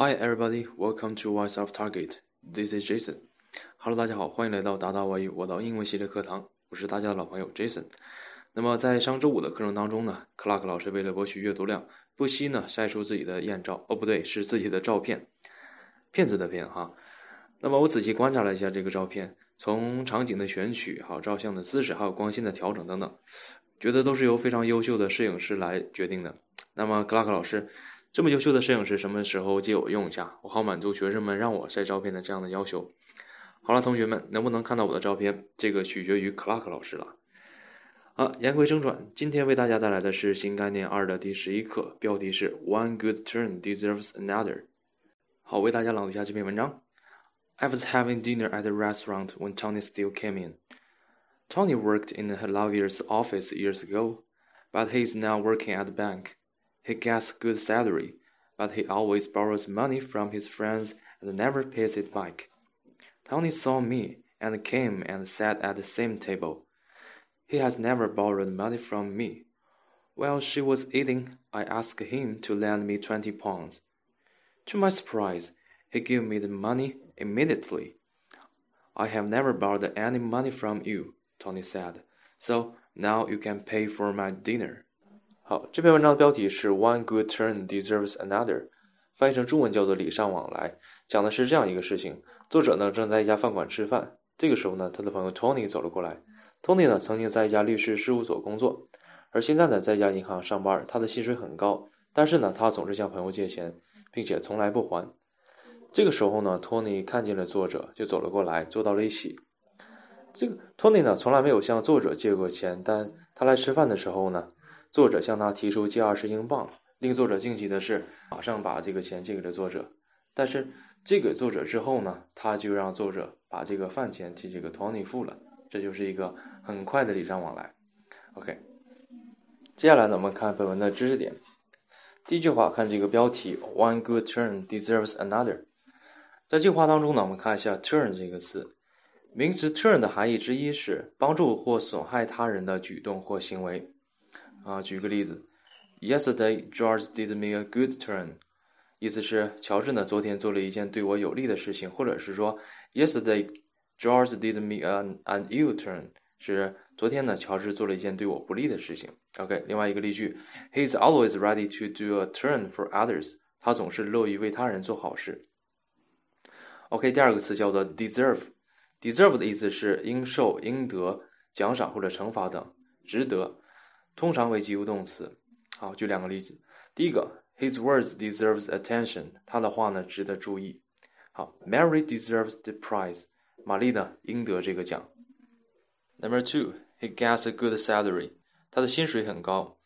Hi everybody, welcome to Voice of Target. This is Jason. Hello，大家好，欢迎来到达达外语我的英文系列课堂，我是大家的老朋友 Jason。那么在上周五的课程当中呢，Clark 老师为了博取阅读量，不惜呢晒出自己的艳照，哦不对，是自己的照片，骗子的骗哈。那么我仔细观察了一下这个照片，从场景的选取、好照相的姿势，还有光线的调整等等，觉得都是由非常优秀的摄影师来决定的。那么 Clark 老师。这么优秀的摄影师，什么时候借我用一下？我好满足学生们让我晒照片的这样的要求。好了，同学们，能不能看到我的照片？这个取决于 Clark 老师了。啊，言归正传，今天为大家带来的是新概念二的第十一课，标题是 One good turn deserves another。好，为大家朗读一下这篇文章。I was having dinner at a restaurant when Tony still came in. Tony worked in a lawyer's office years ago, but he is now working at the bank. He gets good salary, but he always borrows money from his friends and never pays it back. Tony saw me and came and sat at the same table. He has never borrowed money from me. While she was eating, I asked him to lend me 20 pounds. To my surprise, he gave me the money immediately. I have never borrowed any money from you, Tony said, so now you can pay for my dinner. 好，这篇文章的标题是 "One good turn deserves another"，翻译成中文叫做“礼尚往来”。讲的是这样一个事情：作者呢正在一家饭馆吃饭，这个时候呢，他的朋友 Tony 走了过来。Tony 呢曾经在一家律师事务所工作，而现在呢在一家银行上班，他的薪水很高，但是呢他总是向朋友借钱，并且从来不还。这个时候呢，Tony 看见了作者，就走了过来，坐到了一起。这个 Tony 呢从来没有向作者借过钱，但他来吃饭的时候呢。作者向他提出借二十英镑，令作者惊奇的是，马上把这个钱借给了作者。但是借给作者之后呢，他就让作者把这个饭钱替这个 Tony 付了。这就是一个很快的礼尚往来。OK，接下来呢，我们看本文的知识点。第一句话，看这个标题，One good turn deserves another。在这句话当中呢，我们看一下 turn 这个词，名词 turn 的含义之一是帮助或损害他人的举动或行为。啊，举个例子，Yesterday George did me a good turn，意思是乔治呢昨天做了一件对我有利的事情，或者是说，Yesterday George did me an an ill turn，是昨天呢乔治做了一件对我不利的事情。OK，另外一个例句，He's always ready to do a turn for others，他总是乐于为他人做好事。OK，第二个词叫做 deserve，deserve 的意思是应受、应得、奖赏或者惩罚等，值得。通常为及物动词。好，举两个例子。第一个，His words deserves attention。他的话呢，值得注意。好，Mary deserves the prize。玛丽呢，应得这个奖。Number two，He gets a good salary。他的薪水很高。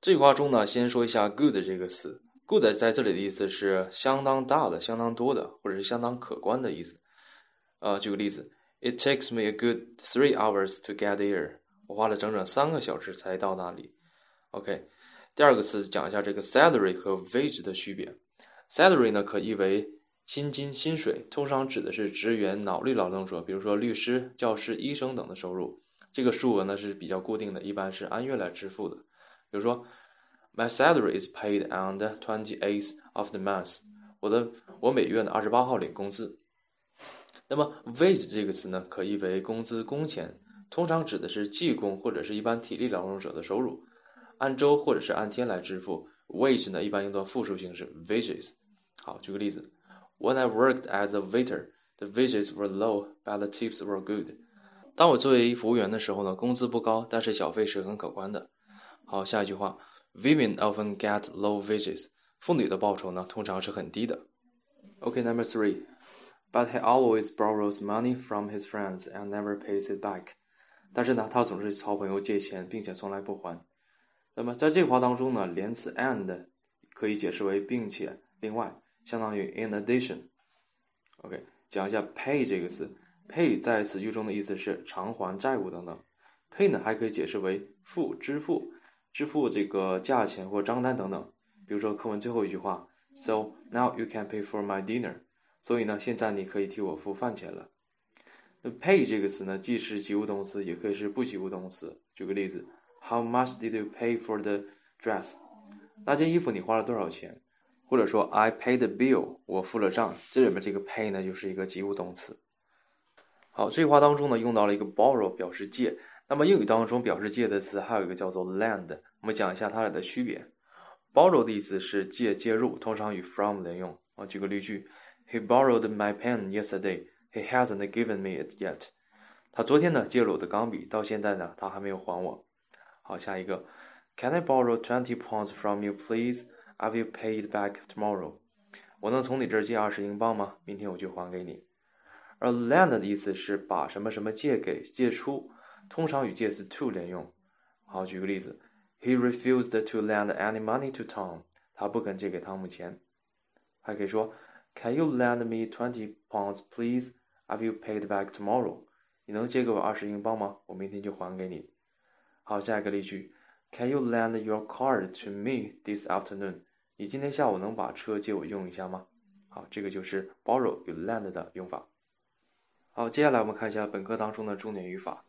这句话中呢，先说一下 good 这个词。good 在这里的意思是相当大的、相当多的，或者是相当可观的意思。呃，举个例子，It takes me a good three hours to get here。我花了整整三个小时才到那里。OK，第二个词讲一下这个 salary 和 wage 的区别。salary 呢可译为薪金、薪水，通常指的是职员、脑力劳动者，比如说律师、教师、医生等的收入。这个数额呢是比较固定的，一般是按月来支付的。比如说，My salary is paid on the twenty-eighth of the month。我的我每月呢二十八号领工资。那么 wage 这个词呢可译为工资、工钱。通常指的是技工或者是一般体力劳动者的收入，按周或者是按天来支付。wage 呢一般用作复数形式 wages。好，举个例子，When I worked as a waiter, the wages were low, but the tips were good。当我作为服务员的时候呢，工资不高，但是小费是很可观的。好，下一句话，Women often get low wages。妇女的报酬呢通常是很低的。OK，Number three，but he always borrows money from his friends and never pays it back。但是呢，他总是朝朋友借钱，并且从来不还。那么在这句话当中呢，连词 and 可以解释为并且、另外，相当于 in addition。OK，讲一下 pay 这个词，pay 在此句中的意思是偿还债务等等。pay 呢还可以解释为付、支付、支付这个价钱或账单等等。比如说课文最后一句话，So now you can pay for my dinner。所以呢，现在你可以替我付饭钱了。那 pay 这个词呢，既是及物动词，也可以是不及物动词。举个例子，How much did you pay for the dress？那件衣服你花了多少钱？或者说 I paid the bill，我付了账。这里面这个 pay 呢，就是一个及物动词。好，这句话当中呢，用到了一个 borrow 表示借。那么英语当中表示借的词还有一个叫做 lend。我们讲一下它俩的区别。borrow 的意思是借、借入，通常与 from 连用。啊，举个例句：He borrowed my pen yesterday. He hasn't given me it yet. 他昨天呢借了我的钢笔，到现在呢他还没有还我。好，下一个，Can I borrow twenty pounds from you, please? I will pay it back tomorrow. 我能从你这儿借二十英镑吗？明天我就还给你。而 lend 的意思是把什么什么借给、借出，通常与介词 to 连用。好，举个例子，He refused to lend any money to Tom. 他不肯借给汤姆钱。还可以说，Can you lend me twenty pounds, please? I will pay it back tomorrow. 你能借给我二十英镑吗？我明天就还给你。好，下一个例句，Can you lend your car to me this afternoon？你今天下午能把车借我用一下吗？好，这个就是 borrow 与 lend 的用法。好，接下来我们看一下本课当中的重点语法。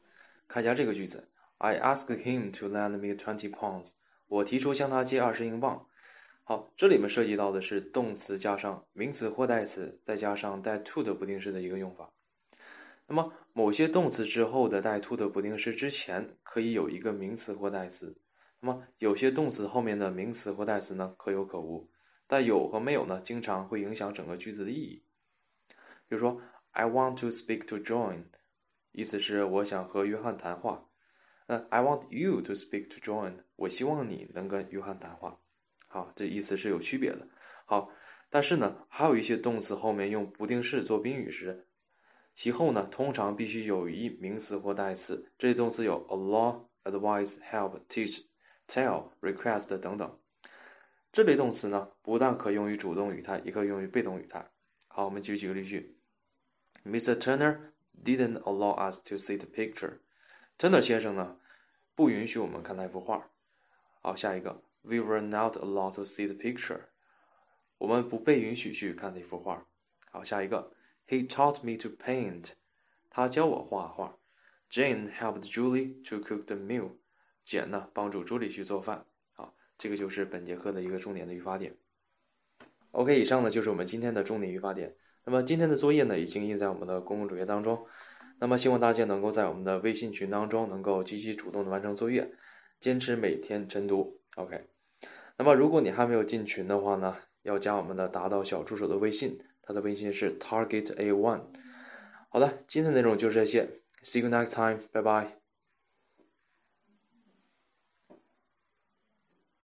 看一下这个句子，I asked him to lend me twenty pounds。我提出向他借二十英镑。好，这里面涉及到的是动词加上名词或代词，再加上带 to 的不定式的一个用法。那么，某些动词之后的带 to 的不定式之前可以有一个名词或代词。那么，有些动词后面的名词或代词呢可有可无。但有和没有呢，经常会影响整个句子的意义。比如说，I want to speak to John，意思是我想和约翰谈话。那 I want you to speak to John，我希望你能跟约翰谈话。好，这意思是有区别的。好，但是呢，还有一些动词后面用不定式做宾语时。其后呢，通常必须有一名词或代词。这些动词有 allow、advise、help、teach、tell、request 等等。这类动词呢，不但可用于主动语态，也可用于被动语态。好，我们举几个例句：Mr. Turner didn't allow us to see the picture。Turner 先生呢，不允许我们看那幅画。好，下一个：We were not allowed to see the picture。我们不被允许去看那幅画。好，下一个。He taught me to paint. 他教我画画。Jane helped Julie to cook the meal. 简呢帮助朱莉去做饭。好，这个就是本节课的一个重点的语法点。OK，以上呢就是我们今天的重点语法点。那么今天的作业呢已经印在我们的公共主页当中。那么希望大家能够在我们的微信群当中能够积极主动的完成作业，坚持每天晨读。OK。那么如果你还没有进群的话呢，要加我们的达到小助手的微信。他的微信是 target a one。好的，今天的内容就是这些，see you next time，拜拜。